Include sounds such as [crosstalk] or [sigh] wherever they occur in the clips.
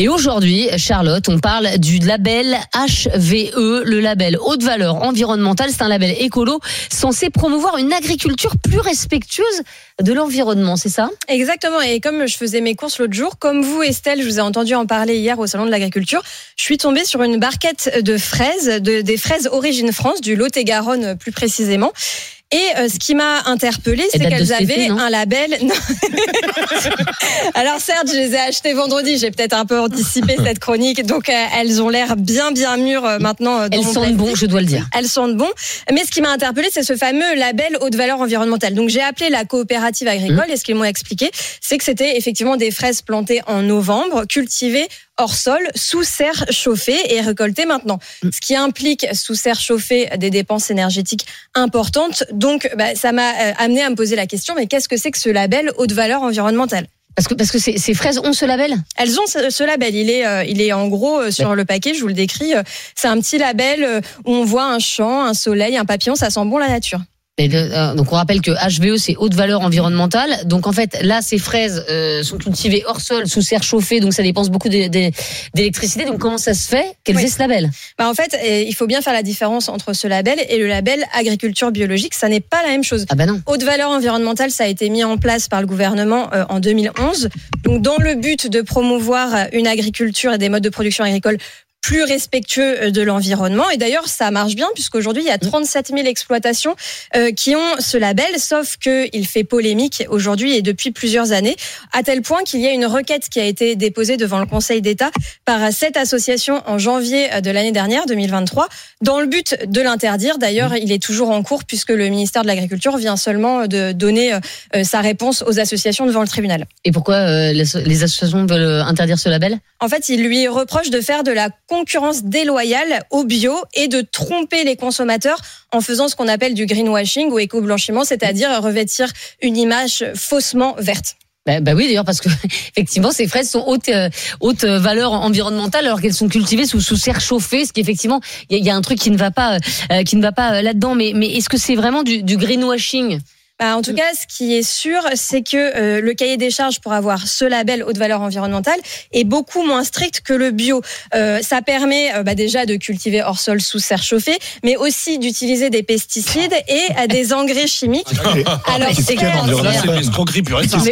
Et aujourd'hui, Charlotte, on parle du label HVE, le label haute valeur environnementale. C'est un label écolo censé promouvoir une agriculture plus respectueuse de l'environnement, c'est ça? Exactement. Et comme je faisais mes courses l'autre jour, comme vous, Estelle, je vous ai entendu en parler hier au Salon de l'Agriculture, je suis tombée sur une barquette de fraises, de, des fraises Origine France, du Lot-et-Garonne plus précisément. Et euh, ce qui m'a interpellée, c'est qu'elles avaient un label. [laughs] Non. Alors certes, je les ai achetées vendredi. J'ai peut-être un peu anticipé [laughs] cette chronique, donc euh, elles ont l'air bien bien mûres euh, maintenant. dans Elles mon sentent bon, je dois le dire. Elles sentent bon. Mais ce qui m'a interpellée, c'est ce fameux label haute valeur environnementale. Donc j'ai appelé la coopérative agricole et ce qu'ils m'ont expliqué, c'est que c'était effectivement des fraises plantées en novembre, cultivées hors sol, sous serre chauffée et récoltées maintenant. Ce qui implique sous serre chauffée des dépenses énergétiques importantes. Donc bah, ça m'a euh, amené à me poser la question, mais qu'est-ce que c'est que ce label haute valeur environnementale? Parce que, parce que ces, ces fraises ont ce label? Elles ont ce, ce label. Il est, euh, il est en gros euh, sur le paquet. Je vous le décris. euh, C'est un petit label où on voit un champ, un soleil, un papillon. Ça sent bon la nature. Euh, donc on rappelle que HVE c'est haute valeur environnementale. Donc en fait là ces fraises euh, sont cultivées hors sol sous serre chauffée donc ça dépense beaucoup d'é- d'é- d'électricité. Donc comment ça se fait qu'elles Oui. aient ce label? Bah, en fait, euh, il faut bien faire la différence entre ce label et le label agriculture biologique. Ça n'est pas la même chose. Ah bah non. Haute valeur environnementale, ça a été mis en place par le gouvernement euh, en 2011. Donc, dans le but de promouvoir une agriculture et des modes de production agricole plus respectueux euh, de l'environnement. Et d'ailleurs, ça marche bien puisqu'aujourd'hui, il y a 37 000 exploitations euh, qui ont ce label, sauf qu'il fait polémique aujourd'hui et depuis plusieurs années, à tel point qu'il y a une requête qui a été déposée devant le Conseil d'État par cette association en janvier euh, de l'année dernière, 2023, dans le but de l'interdire. D'ailleurs, il est toujours en cours puisque le ministère de l'Agriculture vient seulement de donner sa réponse aux associations devant le tribunal. Et pourquoi les, associations veulent interdire ce label? En fait, il lui reproche de faire de la concurrence déloyale au bio et de tromper les consommateurs en faisant ce qu'on appelle du greenwashing ou éco-blanchiment, c'est-à-dire revêtir une image faussement verte. bah, bah oui d'ailleurs parce que [laughs] effectivement ces fraises sont haute euh, haute euh, valeur environnementale alors qu'elles sont cultivées sous sous serre chauffée ce qui effectivement il y, y a un truc qui ne va pas euh, qui ne va pas euh, là-dedans mais mais est-ce que c'est vraiment du, du greenwashing? Bah, en tout cas, ce qui est sûr, c'est que euh, le cahier des charges pour avoir ce label haute valeur environnementale est beaucoup moins strict que le bio. Euh, ça permet euh, bah, déjà de cultiver hors sol sous serre chauffée, mais aussi d'utiliser des pesticides et euh, des engrais chimiques. Alors, c'est clair,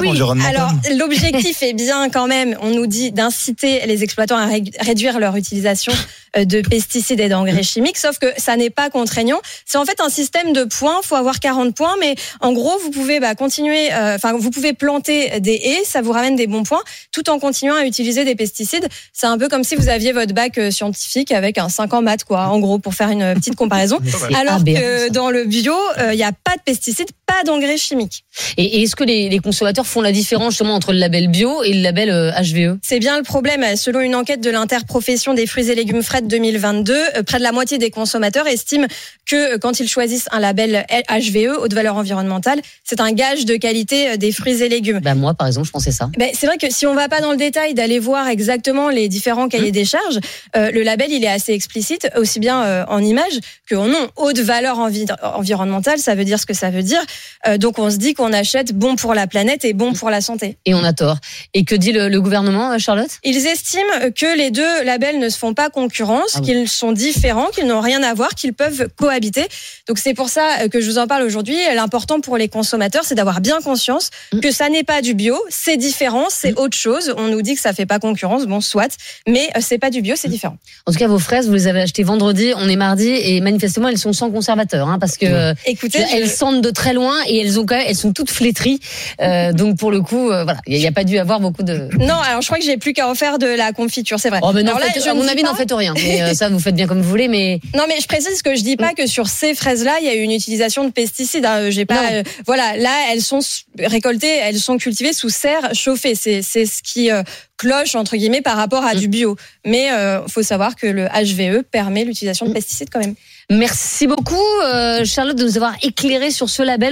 oui, alors, l'objectif est bien quand même, on nous dit d'inciter les exploitants à ré- réduire leur utilisation euh, de pesticides et d'engrais chimiques, sauf que ça n'est pas contraignant. C'est en fait un système de points, faut avoir 40 points, mais en gros, vous pouvez bah, continuer, euh, enfin, vous pouvez planter des haies, ça vous ramène des bons points, tout en continuant à utiliser des pesticides. C'est un peu comme si vous aviez votre bac euh, scientifique avec un 5 en maths, quoi, en gros, pour faire une petite [laughs] comparaison. Alors que dans le bio, euh, il n'y a pas de pesticides, pas d'engrais chimiques. Et, et est-ce que les, les consommateurs font la différence justement entre le label bio et le label euh, HVE C'est bien le problème. Selon une enquête de l'interprofession des fruits et légumes frais de 2022, euh, près de la moitié des consommateurs estiment que euh, quand ils choisissent un label HVE, haute valeur environnementale, c'est un gage de qualité euh, des fruits et légumes. Bah moi par exemple je pensais ça. Ben, c'est vrai que si on va pas dans le détail d'aller voir exactement les différents cahiers des charges, euh, le label il est assez explicite, aussi bien euh, en image que en nom. Haute valeur envi- environnementale, ça veut dire ce que ça veut dire. Euh, donc on se dit qu'on achète bon pour la planète et bon pour la santé. Et on a tort. Et que dit le, le gouvernement Charlotte? Ils estiment que les deux labels ne se font pas concurrence, Ah qu'ils sont différents, qu'ils n'ont rien à voir, qu'ils peuvent cohabiter. Donc c'est pour ça que je vous en parle aujourd'hui. L'important pour les consommateurs, c'est d'avoir bien conscience Mm. que ça n'est pas du bio, c'est différent, c'est autre chose. On nous dit que ça fait pas concurrence, bon soit, mais euh, c'est pas du bio, c'est différent. En tout cas, vos fraises, vous les avez achetées vendredi, on est mardi, et manifestement, elles sont sans conservateur, hein, parce que euh, Écoutez, elles je- sentent de très loin et elles ont quand même, elles sont toutes flétries. Euh, donc pour le coup, euh, voilà, il n'y a, pas dû avoir beaucoup de. non, alors je crois que j'ai plus qu'à refaire de la confiture, c'est vrai. Oh, mais non, Alors là, je à mon avis, n'en faites rien. Mais euh, [laughs] ça, vous faites bien comme vous voulez, mais Non, mais je précise que je dis pas que sur ces fraises-là, il y a eu une utilisation de pesticides. hein. J'ai pas. Euh, voilà, là, elles sont récoltées, elles sont cultivées sous serre chauffée. C'est, c'est ce qui euh, cloche entre guillemets par rapport à Mm. du bio. Mais euh, faut savoir que le HVE permet l'utilisation de Mm. pesticides quand même. merci beaucoup, Charlotte, de nous avoir éclairé sur ce label.